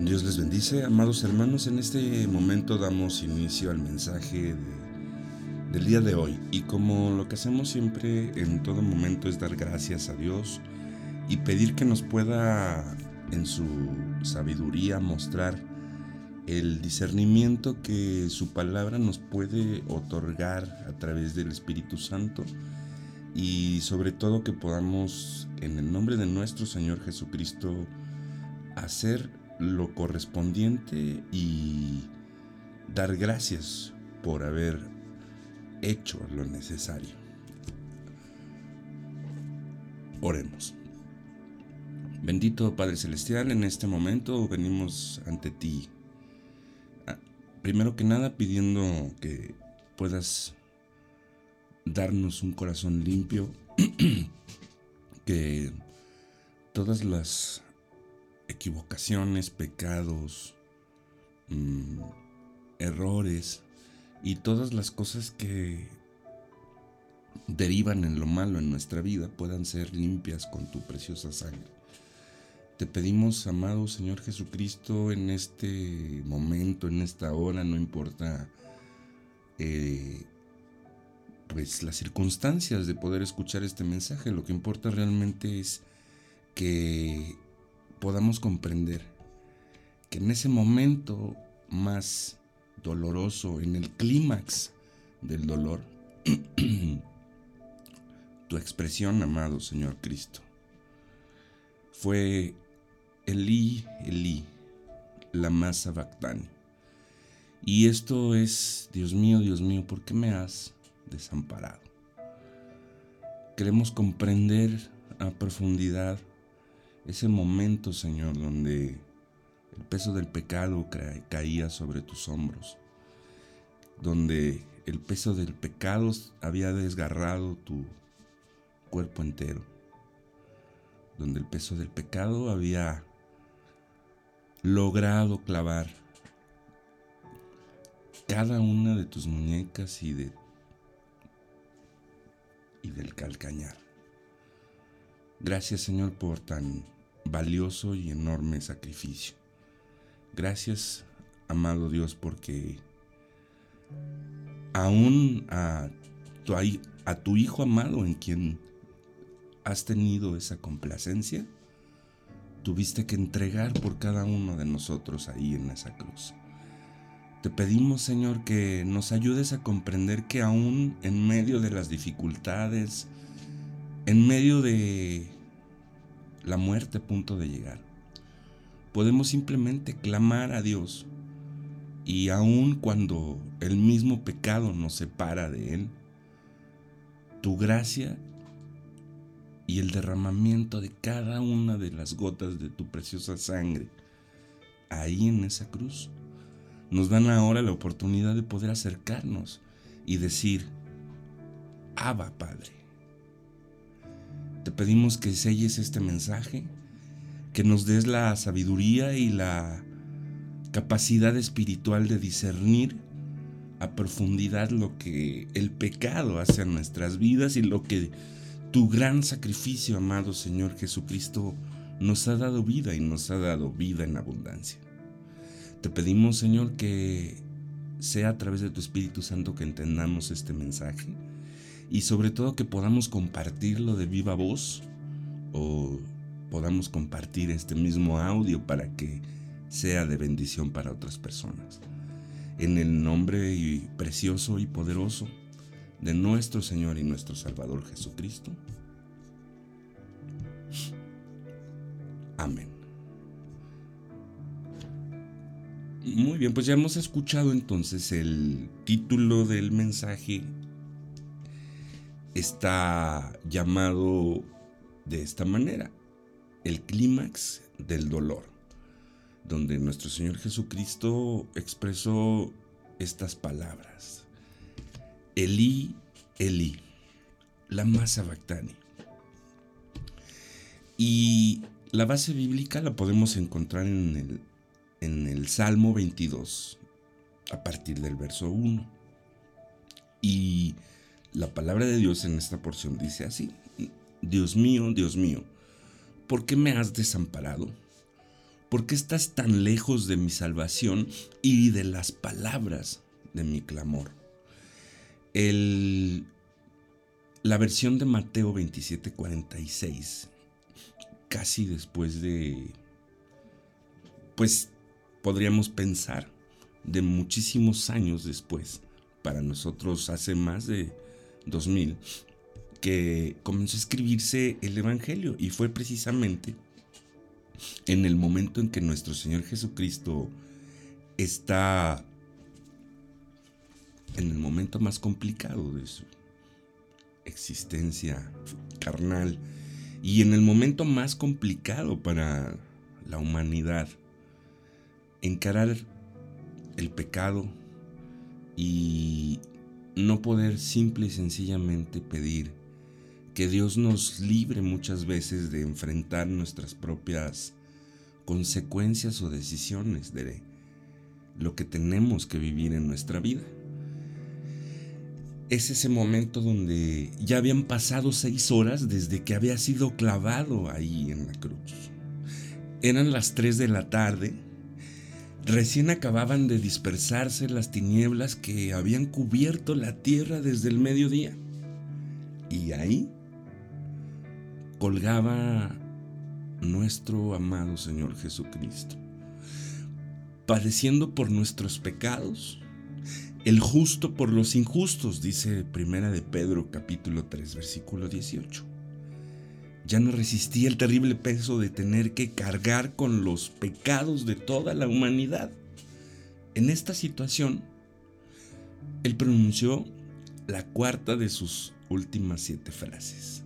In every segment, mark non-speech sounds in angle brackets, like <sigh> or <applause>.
Dios les bendice, amados hermanos. En este momento damos inicio al mensaje del día de hoy. Y como lo que hacemos siempre en todo momento es dar gracias a Dios y pedir que nos pueda en su sabiduría mostrar el discernimiento que su palabra nos puede otorgar a través del Espíritu Santo y sobre todo que podamos en el nombre de nuestro Señor Jesucristo hacer lo correspondiente y dar gracias por haber hecho lo necesario. Oremos. Bendito Padre Celestial, en este momento venimos ante ti. Primero que nada pidiendo que puedas darnos un corazón limpio, <clears throat> que todas las equivocaciones, pecados, mm, errores y todas las cosas que derivan en lo malo en nuestra vida puedan ser limpias con tu preciosa sangre. Te pedimos, amado Señor Jesucristo, en este momento, en esta hora, no importa eh, pues las circunstancias de poder escuchar este mensaje, lo que importa realmente es que podamos comprender que en ese momento más doloroso, en el clímax del dolor, <clears throat> tu expresión, amado Señor Cristo, fue Elí, Elí, la masa Bactani. Y esto es, Dios mío, Dios mío, ¿por qué me has desamparado? Queremos comprender a profundidad ese momento, Señor, donde el peso del pecado caía sobre tus hombros, donde el peso del pecado había desgarrado tu cuerpo entero, donde el peso del pecado había logrado clavar cada una de tus muñecas y de y del calcañar. Gracias Señor por tan valioso y enorme sacrificio. Gracias, amado Dios, porque aún a tu, Hijo amado en quien has tenido esa complacencia, tuviste que entregar por cada uno de nosotros ahí en esa cruz. Te pedimos, Señor, que nos ayudes a comprender que aún en medio de las dificultades, en medio de la muerte a punto de llegar. Podemos simplemente clamar a Dios y aun cuando el mismo pecado nos separa de Él, tu gracia y el derramamiento de cada una de las gotas de tu preciosa sangre ahí en esa cruz nos dan ahora la oportunidad de poder acercarnos y decir, Abba Padre. Te pedimos que selles este mensaje, que nos des la sabiduría y la capacidad espiritual de discernir a profundidad lo que el pecado hace a nuestras vidas y lo que tu gran sacrificio, amado Señor Jesucristo, nos ha dado vida y nos ha dado vida en abundancia. Te pedimos, Señor, que sea a través de tu Espíritu Santo que entendamos este mensaje y sobre todo que podamos compartirlo de viva voz o podamos compartir este mismo audio para que sea de bendición para otras personas. En el nombre precioso y poderoso de nuestro Señor y nuestro Salvador Jesucristo. Amén. Muy bien, pues ya hemos escuchado entonces el título del mensaje está llamado de esta manera, el clímax del dolor, donde nuestro Señor Jesucristo expresó estas palabras. Elí, Elí, la masa bactani. Y la base bíblica la podemos encontrar en el, en el Salmo 22, a partir del verso 1. Y la palabra de Dios en esta porción dice así, Dios mío, Dios mío, ¿por qué me has desamparado? ¿Por qué estás tan lejos de mi salvación y de las palabras de mi clamor? El, la versión de Mateo 27:46, casi después de, pues podríamos pensar, de muchísimos años después, para nosotros hace más de 2000, que comenzó a escribirse el Evangelio. Y fue precisamente en el momento en que nuestro Señor Jesucristo está en el momento más complicado de su existencia carnal y en el momento más complicado para la humanidad, encarar el pecado y no poder simple y sencillamente pedir que Dios nos libre muchas veces de enfrentar nuestras propias consecuencias o decisiones de lo que tenemos que vivir en nuestra vida. Es ese momento donde ya habían pasado seis horas desde que había sido clavado ahí en la cruz. Eran las tres de la tarde. Recién acababan de dispersarse las tinieblas que habían cubierto la tierra desde el mediodía. Y ahí colgaba nuestro amado Señor Jesucristo, padeciendo por nuestros pecados, el justo por los injustos, dice Primera de Pedro capítulo 3 versículo 18. Ya no resistía el terrible peso de tener que cargar con los pecados de toda la humanidad. En esta situación, él pronunció la cuarta de sus últimas siete frases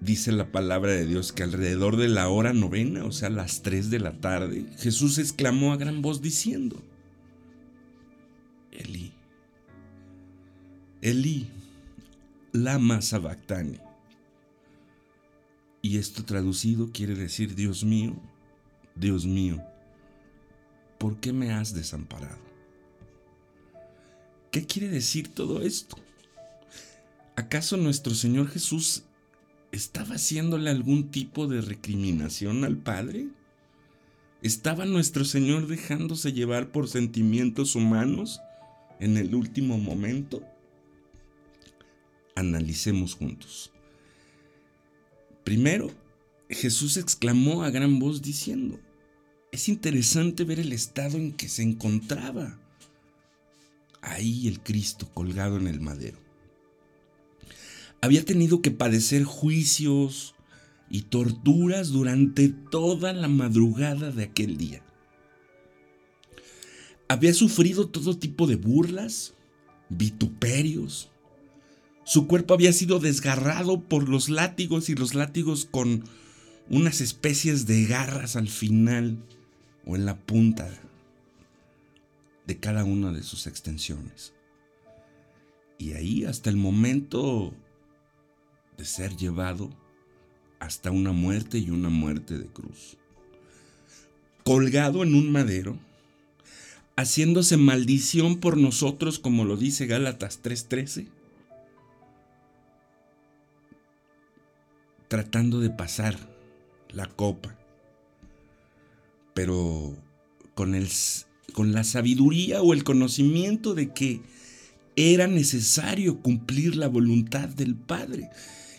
dice la palabra de Dios que alrededor de la hora novena, o sea, las 3 de la tarde, Jesús exclamó a gran voz diciendo, Elí, Elí, lama sabactani. Y esto traducido quiere decir, Dios mío, Dios mío, ¿por qué me has desamparado? ¿Qué quiere decir todo esto? ¿Acaso nuestro Señor Jesús ¿Estaba haciéndole algún tipo de recriminación al Padre? ¿Estaba nuestro Señor dejándose llevar por sentimientos humanos en el último momento? Analicemos juntos. Primero, Jesús exclamó a gran voz diciendo, es interesante ver el estado en que se encontraba ahí el Cristo colgado en el madero había tenido que padecer juicios y torturas durante toda la madrugada de aquel día. Había sufrido todo tipo de burlas, vituperios. Su cuerpo había sido desgarrado por los látigos y los látigos con unas especies de garras al final o en la punta de cada una de sus extensiones. Y ahí hasta el momento de ser llevado hasta una muerte y una muerte de cruz. Colgado en un madero, haciéndose maldición por nosotros, como lo dice Gálatas 3:13, tratando de pasar la copa, pero con, el, con la sabiduría o el conocimiento de que era necesario cumplir la voluntad del Padre.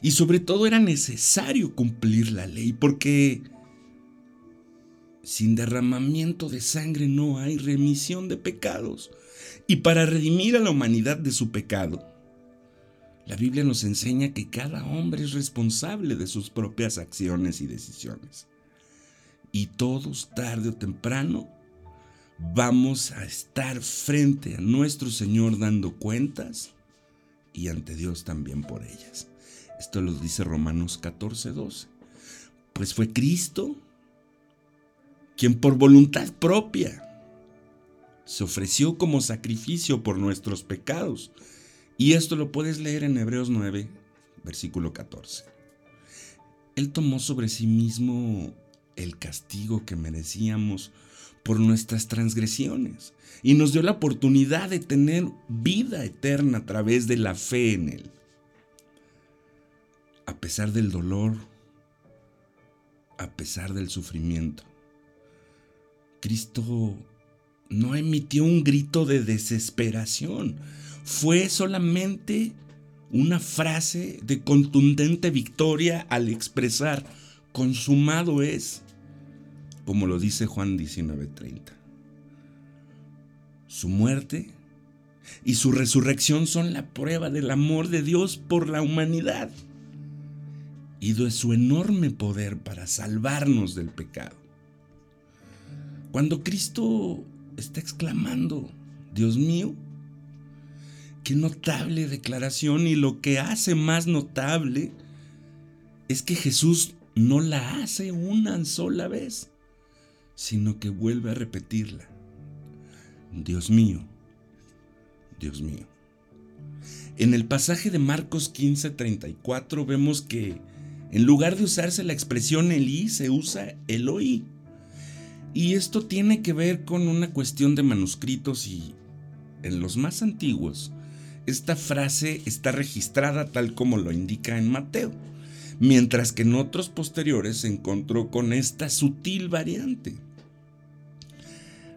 Y sobre todo era necesario cumplir la ley porque sin derramamiento de sangre no hay remisión de pecados. Y para redimir a la humanidad de su pecado, la Biblia nos enseña que cada hombre es responsable de sus propias acciones y decisiones. Y todos, tarde o temprano, vamos a estar frente a nuestro Señor dando cuentas y ante Dios también por ellas. Esto lo dice Romanos 14, 12. Pues fue Cristo quien por voluntad propia se ofreció como sacrificio por nuestros pecados. Y esto lo puedes leer en Hebreos 9, versículo 14. Él tomó sobre sí mismo el castigo que merecíamos por nuestras transgresiones y nos dio la oportunidad de tener vida eterna a través de la fe en Él a pesar del dolor, a pesar del sufrimiento. Cristo no emitió un grito de desesperación, fue solamente una frase de contundente victoria al expresar, consumado es, como lo dice Juan 19:30. Su muerte y su resurrección son la prueba del amor de Dios por la humanidad y de su enorme poder para salvarnos del pecado. Cuando Cristo está exclamando, Dios mío, qué notable declaración y lo que hace más notable es que Jesús no la hace una sola vez, sino que vuelve a repetirla. Dios mío, Dios mío. En el pasaje de Marcos 15:34 vemos que en lugar de usarse la expresión Elí, se usa Eloí. Y esto tiene que ver con una cuestión de manuscritos y en los más antiguos, esta frase está registrada tal como lo indica en Mateo, mientras que en otros posteriores se encontró con esta sutil variante.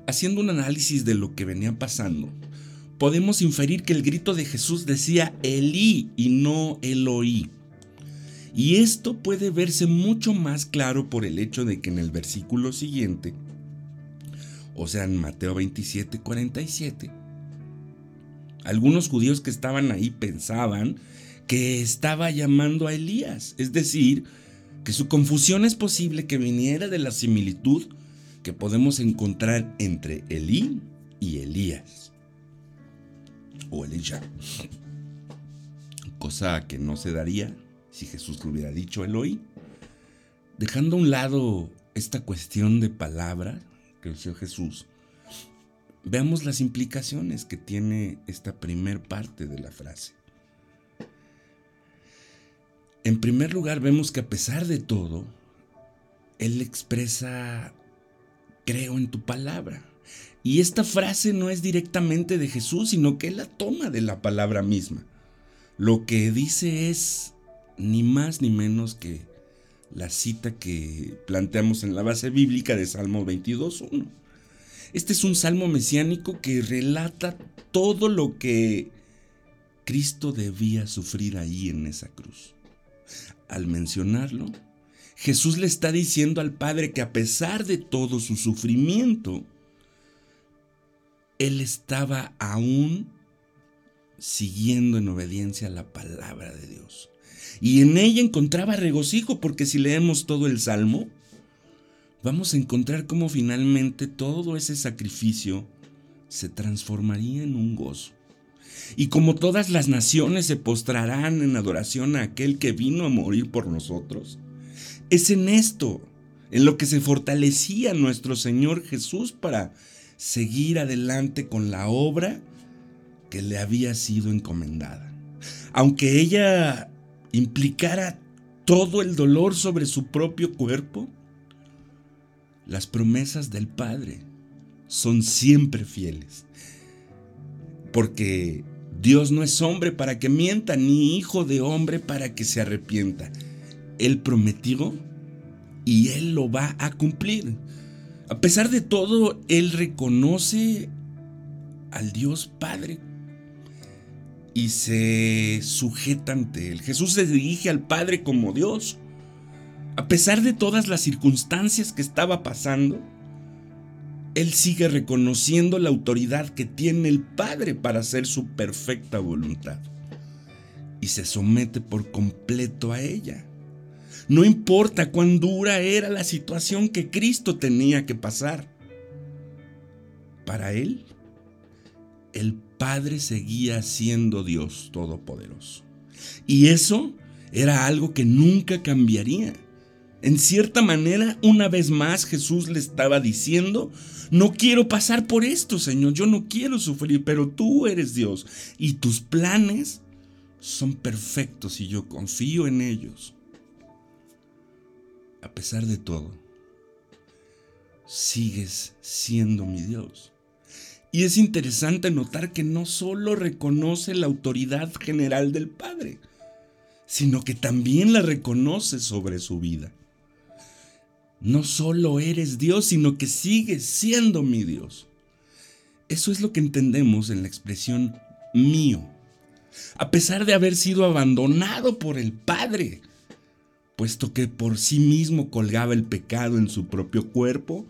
Haciendo un análisis de lo que venía pasando, podemos inferir que el grito de Jesús decía Elí y no Eloí. Y esto puede verse mucho más claro por el hecho de que en el versículo siguiente, o sea, en Mateo 27, 47, algunos judíos que estaban ahí pensaban que estaba llamando a Elías, es decir, que su confusión es posible que viniera de la similitud que podemos encontrar entre Elí y Elías. O Elisha, cosa que no se daría si Jesús le hubiera dicho Eloí. Dejando a un lado esta cuestión de palabra que usó Jesús, veamos las implicaciones que tiene esta primer parte de la frase. En primer lugar, vemos que a pesar de todo, Él expresa, creo en tu palabra. Y esta frase no es directamente de Jesús, sino que Él la toma de la palabra misma. Lo que dice es ni más ni menos que la cita que planteamos en la base bíblica de Salmo 22.1 este es un salmo mesiánico que relata todo lo que Cristo debía sufrir ahí en esa cruz. Al mencionarlo, Jesús le está diciendo al Padre que a pesar de todo su sufrimiento, Él estaba aún siguiendo en obediencia a la palabra de Dios. Y en ella encontraba regocijo, porque si leemos todo el Salmo, vamos a encontrar cómo finalmente todo ese sacrificio se transformaría en un gozo. Y como todas las naciones se postrarán en adoración a aquel que vino a morir por nosotros, es en esto en lo que se fortalecía nuestro Señor Jesús para seguir adelante con la obra que le había sido encomendada. Aunque ella implicara todo el dolor sobre su propio cuerpo, las promesas del Padre son siempre fieles. Porque Dios no es hombre para que mienta, ni hijo de hombre para que se arrepienta. Él prometió y Él lo va a cumplir. A pesar de todo, Él reconoce al Dios Padre y se sujeta ante Él. Jesús se dirige al Padre como Dios. A pesar de todas las circunstancias que estaba pasando, él sigue reconociendo la autoridad que tiene el Padre para hacer su perfecta voluntad y se somete por completo a ella. No importa cuán dura era la situación que Cristo tenía que pasar. Para él, el Padre seguía siendo Dios Todopoderoso. Y eso era algo que nunca cambiaría. En cierta manera, una vez más Jesús le estaba diciendo, no quiero pasar por esto, Señor, yo no quiero sufrir, pero tú eres Dios y tus planes son perfectos y yo confío en ellos. A pesar de todo, sigues siendo mi Dios. Y es interesante notar que no solo reconoce la autoridad general del Padre, sino que también la reconoce sobre su vida. No solo eres Dios, sino que sigues siendo mi Dios. Eso es lo que entendemos en la expresión mío. A pesar de haber sido abandonado por el Padre, puesto que por sí mismo colgaba el pecado en su propio cuerpo,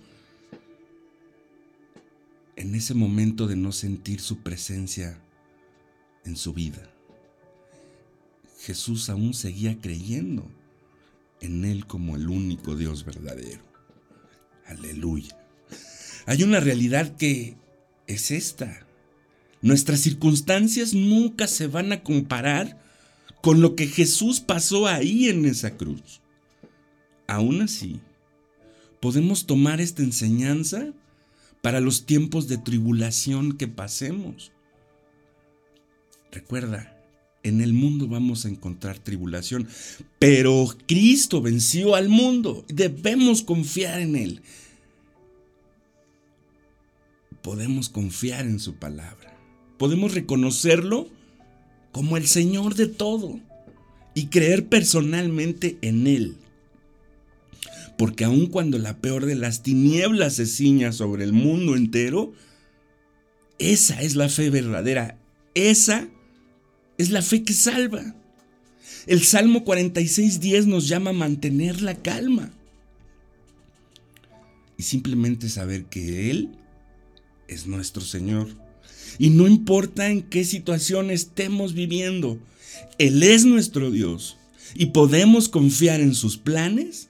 en ese momento de no sentir su presencia en su vida. Jesús aún seguía creyendo en Él como el único Dios verdadero. Aleluya. Hay una realidad que es esta. Nuestras circunstancias nunca se van a comparar con lo que Jesús pasó ahí en esa cruz. Aún así, podemos tomar esta enseñanza para los tiempos de tribulación que pasemos. Recuerda, en el mundo vamos a encontrar tribulación, pero Cristo venció al mundo. Debemos confiar en Él. Podemos confiar en su palabra. Podemos reconocerlo como el Señor de todo y creer personalmente en Él. Porque aun cuando la peor de las tinieblas se ciña sobre el mundo entero, esa es la fe verdadera. Esa es la fe que salva. El Salmo 46.10 nos llama a mantener la calma. Y simplemente saber que Él es nuestro Señor. Y no importa en qué situación estemos viviendo, Él es nuestro Dios. Y podemos confiar en sus planes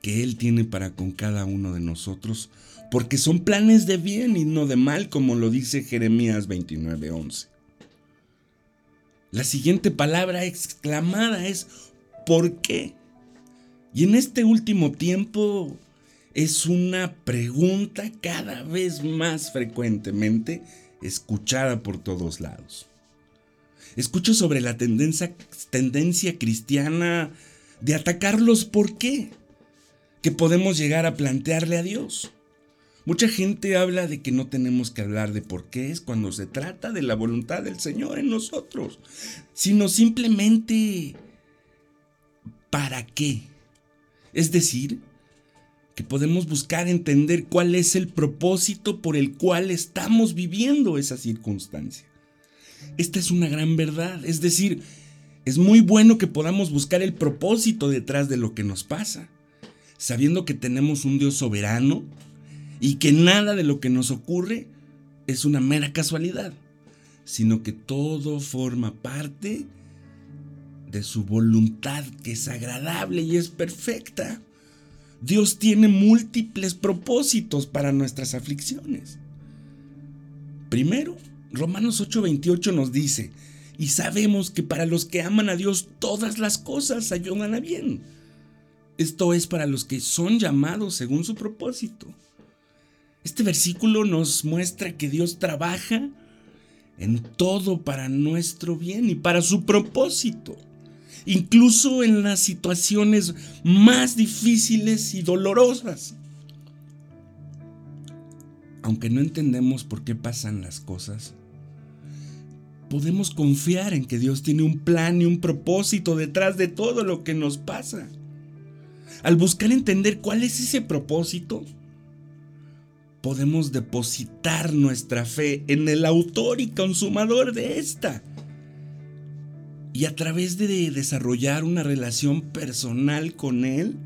que Él tiene para con cada uno de nosotros, porque son planes de bien y no de mal, como lo dice Jeremías 29:11. La siguiente palabra exclamada es ¿por qué? Y en este último tiempo es una pregunta cada vez más frecuentemente escuchada por todos lados. Escucho sobre la tendencia, cristiana de atacar los por qué que podemos llegar a plantearle a Dios. Mucha gente habla de que no tenemos que hablar de por qué es cuando se trata de la voluntad del Señor en nosotros, sino simplemente para qué. Es decir, que podemos buscar entender cuál es el propósito por el cual estamos viviendo esa circunstancia. Esta es una gran verdad, es decir, es muy bueno que podamos buscar el propósito detrás de lo que nos pasa sabiendo que tenemos un Dios soberano y que nada de lo que nos ocurre es una mera casualidad, sino que todo forma parte de su voluntad que es agradable y es perfecta. Dios tiene múltiples propósitos para nuestras aflicciones. Primero, Romanos 8:28 nos dice, y sabemos que para los que aman a Dios todas las cosas ayudan a bien esto es para los que son llamados según su propósito. Este versículo nos muestra que Dios trabaja en todo para nuestro bien y para su propósito, incluso en las situaciones más difíciles y dolorosas. Aunque no entendemos por qué pasan las cosas, podemos confiar en que Dios tiene un plan y un propósito detrás de todo lo que nos pasa al buscar entender cuál es ese propósito, podemos depositar nuestra fe en el autor y consumador de esta. Y a través de desarrollar una relación personal con Él,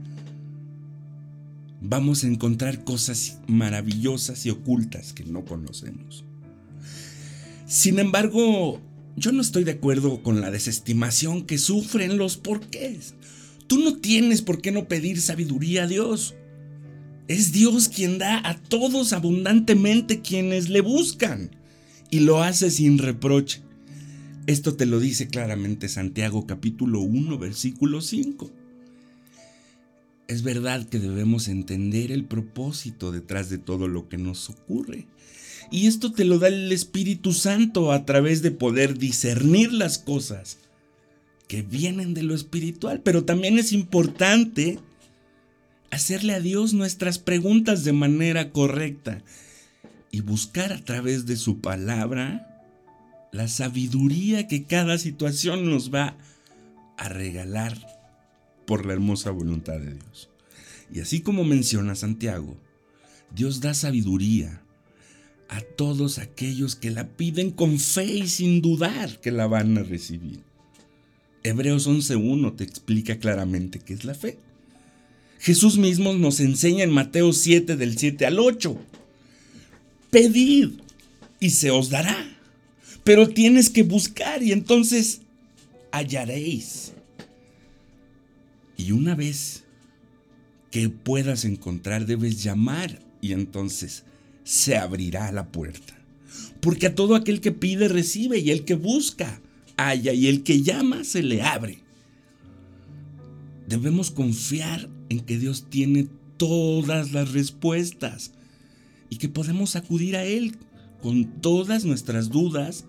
vamos a encontrar cosas maravillosas y ocultas que no conocemos. Sin embargo, yo no estoy de acuerdo con la desestimación que sufren los porqués. Tú no tienes por qué no pedir sabiduría a Dios. Es Dios quien da a todos abundantemente quienes le buscan y lo hace sin reproche. Esto te lo dice claramente Santiago capítulo 1 versículo 5. Es verdad que debemos entender el propósito detrás de todo lo que nos ocurre. Y esto te lo da el Espíritu Santo a través de poder discernir las cosas que vienen de lo espiritual, pero también es importante hacerle a Dios nuestras preguntas de manera correcta y buscar a través de su palabra la sabiduría que cada situación nos va a regalar por la hermosa voluntad de Dios. Y así como menciona Santiago, Dios da sabiduría a todos aquellos que la piden con fe y sin dudar que la van a recibir. Hebreos 11.1 te explica claramente qué es la fe. Jesús mismo nos enseña en Mateo 7 del 7 al 8. Pedid y se os dará. Pero tienes que buscar y entonces hallaréis. Y una vez que puedas encontrar, debes llamar y entonces se abrirá la puerta. Porque a todo aquel que pide recibe y el que busca halla y el que llama se le abre. Debemos confiar en que Dios tiene todas las respuestas y que podemos acudir a Él con todas nuestras dudas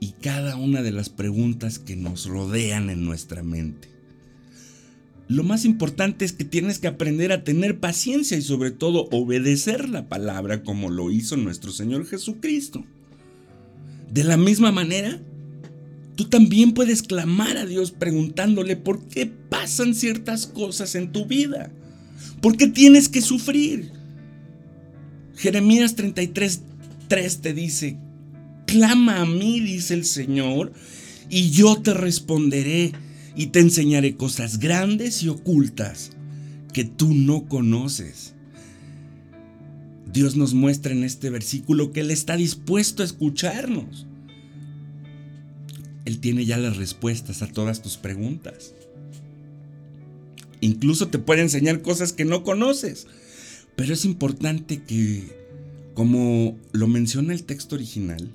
y cada una de las preguntas que nos rodean en nuestra mente. Lo más importante es que tienes que aprender a tener paciencia y sobre todo obedecer la palabra como lo hizo nuestro Señor Jesucristo. De la misma manera, tú también puedes clamar a Dios preguntándole por qué pasan ciertas cosas en tu vida. ¿Por qué tienes que sufrir? Jeremías 33, 3 te dice, clama a mí, dice el Señor, y yo te responderé y te enseñaré cosas grandes y ocultas que tú no conoces. Dios nos muestra en este versículo que Él está dispuesto a escucharnos. Él tiene ya las respuestas a todas tus preguntas. Incluso te puede enseñar cosas que no conoces. Pero es importante que, como lo menciona el texto original,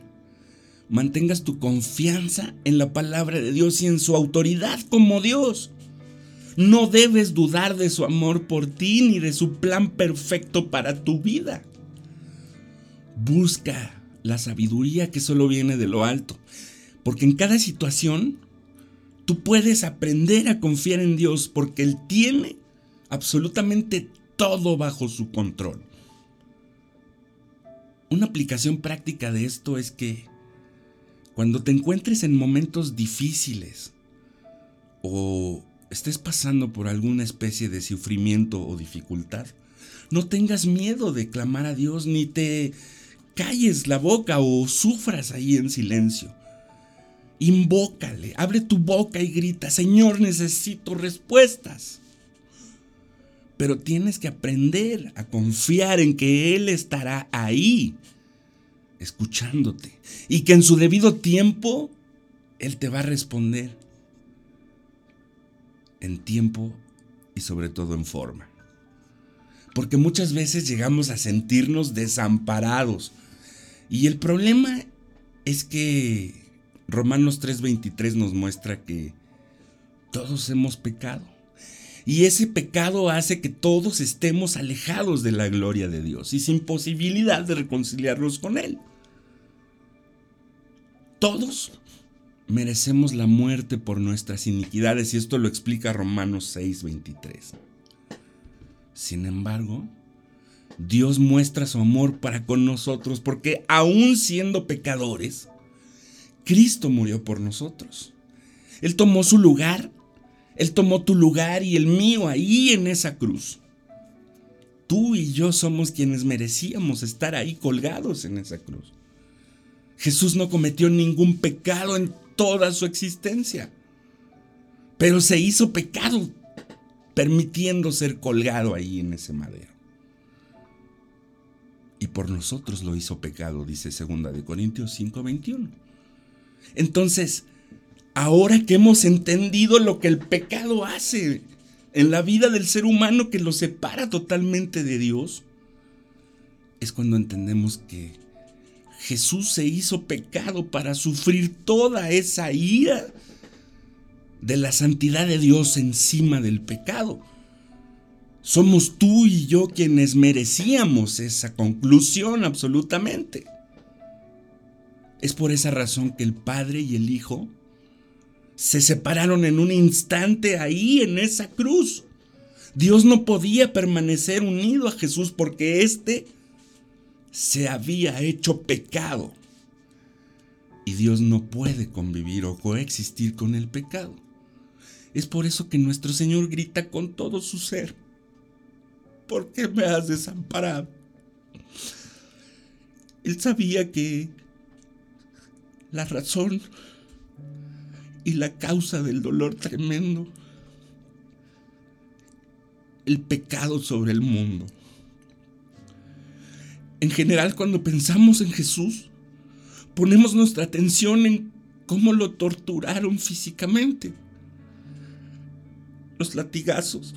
mantengas tu confianza en la palabra de Dios y en su autoridad como Dios. No debes dudar de su amor por ti ni de su plan perfecto para tu vida. Busca la sabiduría que solo viene de lo alto, porque en cada situación tú puedes aprender a confiar en Dios porque Él tiene absolutamente todo bajo su control. Una aplicación práctica de esto es que cuando te encuentres en momentos difíciles o estés pasando por alguna especie de sufrimiento o dificultad, no tengas miedo de clamar a Dios ni te calles la boca o sufras ahí en silencio. Invócale, abre tu boca y grita, Señor, necesito respuestas. Pero tienes que aprender a confiar en que Él estará ahí escuchándote y que en su debido tiempo Él te va a responder en tiempo y sobre todo en forma. Porque muchas veces llegamos a sentirnos desamparados. Y el problema es que Romanos 3:23 nos muestra que todos hemos pecado. Y ese pecado hace que todos estemos alejados de la gloria de Dios y sin posibilidad de reconciliarnos con Él. Todos merecemos la muerte por nuestras iniquidades y esto lo explica Romanos 6:23. Sin embargo, Dios muestra su amor para con nosotros porque aún siendo pecadores, Cristo murió por nosotros. Él tomó su lugar, Él tomó tu lugar y el mío ahí en esa cruz. Tú y yo somos quienes merecíamos estar ahí colgados en esa cruz. Jesús no cometió ningún pecado en toda su existencia, pero se hizo pecado permitiendo ser colgado ahí en ese madero. Y por nosotros lo hizo pecado, dice 2 de Corintios 5:21. Entonces, ahora que hemos entendido lo que el pecado hace en la vida del ser humano que lo separa totalmente de Dios, es cuando entendemos que Jesús se hizo pecado para sufrir toda esa ira de la santidad de Dios encima del pecado. Somos tú y yo quienes merecíamos esa conclusión absolutamente. Es por esa razón que el Padre y el Hijo se separaron en un instante ahí en esa cruz. Dios no podía permanecer unido a Jesús porque éste se había hecho pecado. Y Dios no puede convivir o coexistir con el pecado. Es por eso que nuestro Señor grita con todo su ser, ¿por qué me has desamparado? Él sabía que la razón y la causa del dolor tremendo, el pecado sobre el mundo. En general, cuando pensamos en Jesús, ponemos nuestra atención en cómo lo torturaron físicamente. Los latigazos,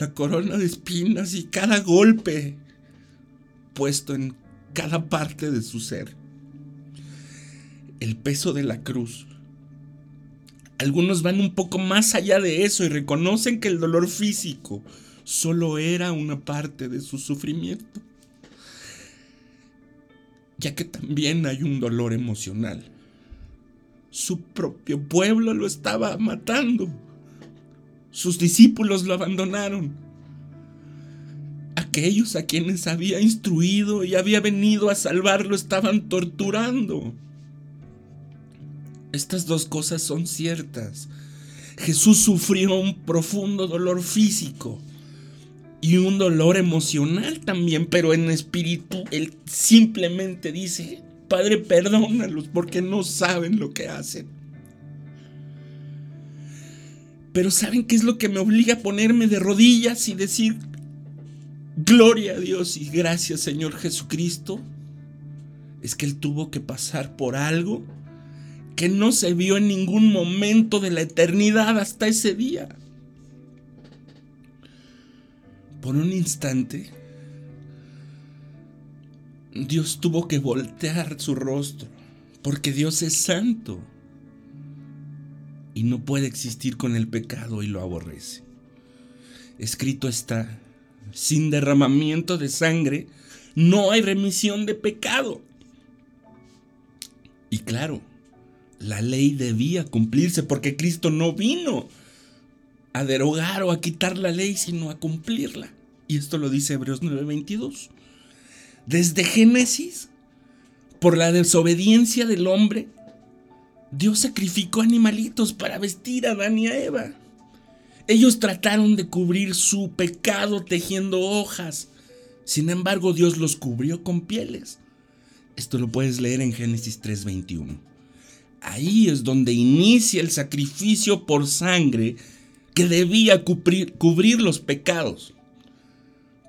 la corona de espinas y cada golpe puesto en cada parte de su ser. El peso de la cruz. Algunos van un poco más allá de eso y reconocen que el dolor físico solo era una parte de su sufrimiento ya que también hay un dolor emocional. Su propio pueblo lo estaba matando. Sus discípulos lo abandonaron. Aquellos a quienes había instruido y había venido a salvarlo estaban torturando. Estas dos cosas son ciertas. Jesús sufrió un profundo dolor físico y un dolor emocional también, pero en espíritu él simplemente dice, Padre, perdónalos porque no saben lo que hacen. Pero ¿saben qué es lo que me obliga a ponerme de rodillas y decir, gloria a Dios y gracias Señor Jesucristo? Es que Él tuvo que pasar por algo que no se vio en ningún momento de la eternidad hasta ese día por un instante, Dios tuvo que voltear su rostro, porque Dios es santo y no puede existir con el pecado y lo aborrece. Escrito está, sin derramamiento de sangre no hay remisión de pecado. Y claro, la ley debía cumplirse porque Cristo no vino a derogar o a quitar la ley, sino a cumplirla. Y esto lo dice Hebreos 9:22. Desde Génesis, por la desobediencia del hombre, Dios sacrificó animalitos para vestir a Adán y a Eva. Ellos trataron de cubrir su pecado tejiendo hojas. Sin embargo, Dios los cubrió con pieles. Esto lo puedes leer en Génesis 3:21. Ahí es donde inicia el sacrificio por sangre que debía cubrir, los pecados.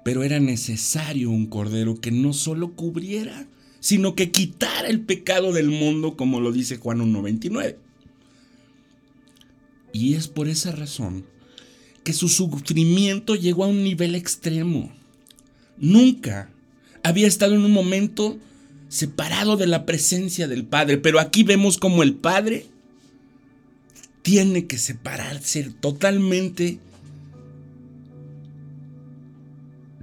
Pero era necesario un cordero que no solo cubriera, sino que quitara el pecado del mundo, como lo dice Juan 1.29. Y es por esa razón que su sufrimiento llegó a un nivel extremo. Nunca había estado en un momento separado de la presencia del Padre, pero aquí vemos como el Padre tiene que separarse totalmente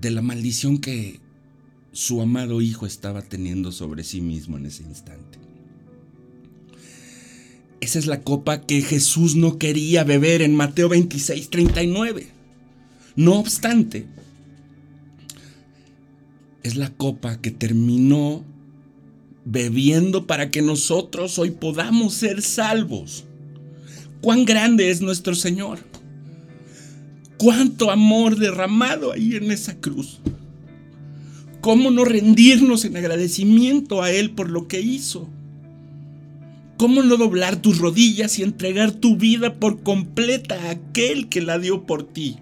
de la maldición que su amado hijo estaba teniendo sobre sí mismo en ese instante. Esa es la copa que Jesús no quería beber en Mateo 26, 39. No obstante, es la copa que terminó bebiendo para que nosotros hoy podamos ser salvos cuán grande es nuestro Señor. Cuánto amor derramado ahí en esa cruz. Cómo no rendirnos en agradecimiento a Él por lo que hizo. Cómo no doblar tus rodillas y entregar tu vida por completa a aquel que la dio por ti.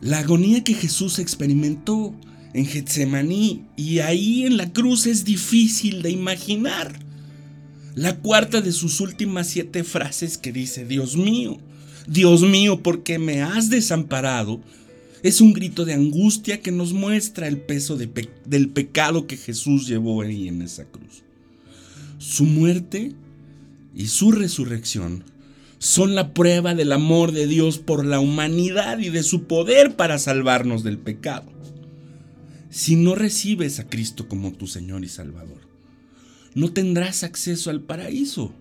La agonía que Jesús experimentó en Getsemaní y ahí en la cruz es difícil de imaginar. La cuarta de sus últimas siete frases que dice, Dios mío, Dios mío, ¿por qué me has desamparado? Es un grito de angustia que nos muestra el peso del pecado que Jesús llevó ahí en esa cruz. Su muerte y su resurrección son la prueba del amor de Dios por la humanidad y de su poder para salvarnos del pecado. Si no recibes a Cristo como tu Señor y Salvador, no tendrás acceso al paraíso.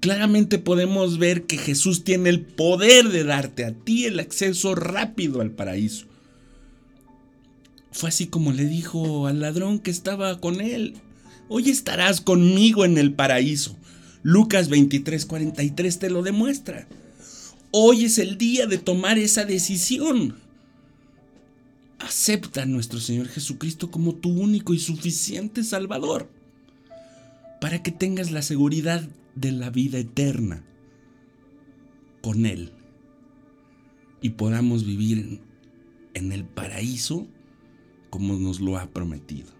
Claramente podemos ver que Jesús tiene el poder de darte a ti el acceso rápido al paraíso. Fue así como le dijo al ladrón que estaba con él, hoy estarás conmigo en el paraíso. Lucas 23, 43 te lo demuestra. Hoy es el día de tomar esa decisión. Acepta a nuestro Señor Jesucristo como tu único y suficiente Salvador para que tengas la seguridad de la vida eterna con Él y podamos vivir en, el paraíso como nos lo ha prometido.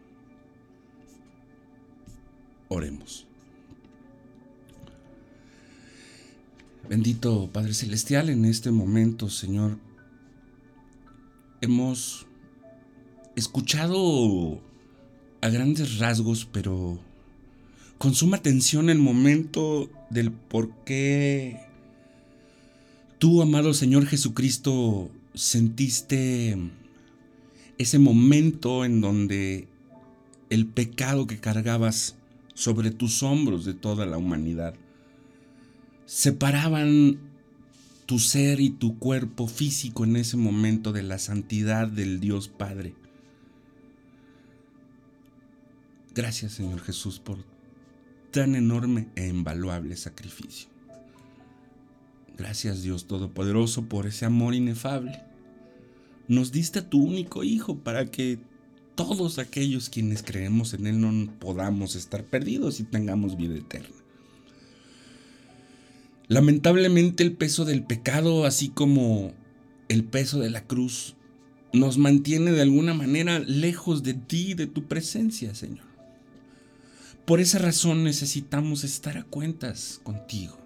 Oremos. Bendito Padre Celestial, en este momento, Señor, hemos escuchado a grandes rasgos, pero con suma atención el momento del por qué tú, amado Señor Jesucristo, sentiste ese momento en donde el pecado que cargabas sobre tus hombros de toda la humanidad separaban tu ser y tu cuerpo físico en ese momento de la santidad del Dios Padre. Gracias Señor Jesús por tan enorme e invaluable sacrificio. Gracias Dios Todopoderoso por ese amor inefable. Nos diste a tu único Hijo para que todos aquellos quienes creemos en Él no podamos estar perdidos y tengamos vida eterna. Lamentablemente el peso del pecado, así como el peso de la cruz, nos mantiene de alguna manera lejos de ti, de tu presencia, Señor. Por esa razón necesitamos estar a cuentas contigo.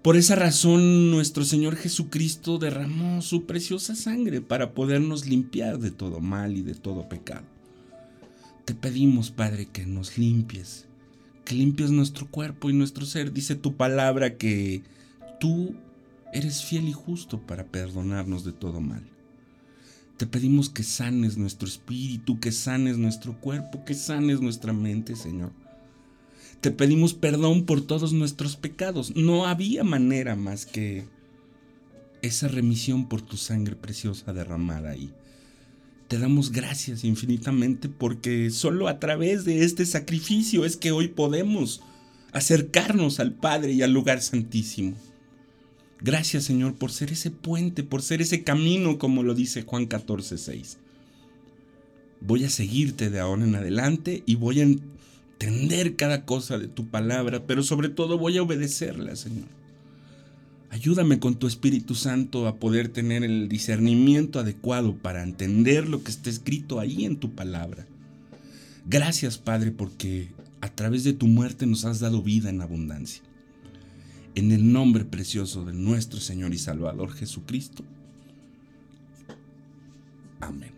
Por esa razón nuestro Señor Jesucristo derramó su preciosa sangre para podernos limpiar de todo mal y de todo pecado. Te pedimos, Padre, que nos limpies, que limpies nuestro cuerpo y nuestro ser. Dice tu palabra que tú eres fiel y justo para perdonarnos de todo mal. Te pedimos que sanes nuestro espíritu, que sanes nuestro cuerpo, que sanes nuestra mente, Señor te pedimos perdón por todos nuestros pecados. No había manera más que esa remisión por tu sangre preciosa derramada ahí. Te damos gracias infinitamente porque solo a través de este sacrificio es que hoy podemos acercarnos al Padre y al lugar santísimo. Gracias Señor por ser ese puente, por ser ese camino como lo dice Juan 14, 6. Voy a seguirte de ahora en adelante y voy a entender cada cosa de tu palabra, pero sobre todo voy a obedecerla, Señor. Ayúdame con tu Espíritu Santo a poder tener el discernimiento adecuado para entender lo que está escrito ahí en tu palabra. Gracias, Padre, porque a través de tu muerte nos has dado vida en abundancia. En el nombre precioso de nuestro Señor y Salvador Jesucristo. Amén.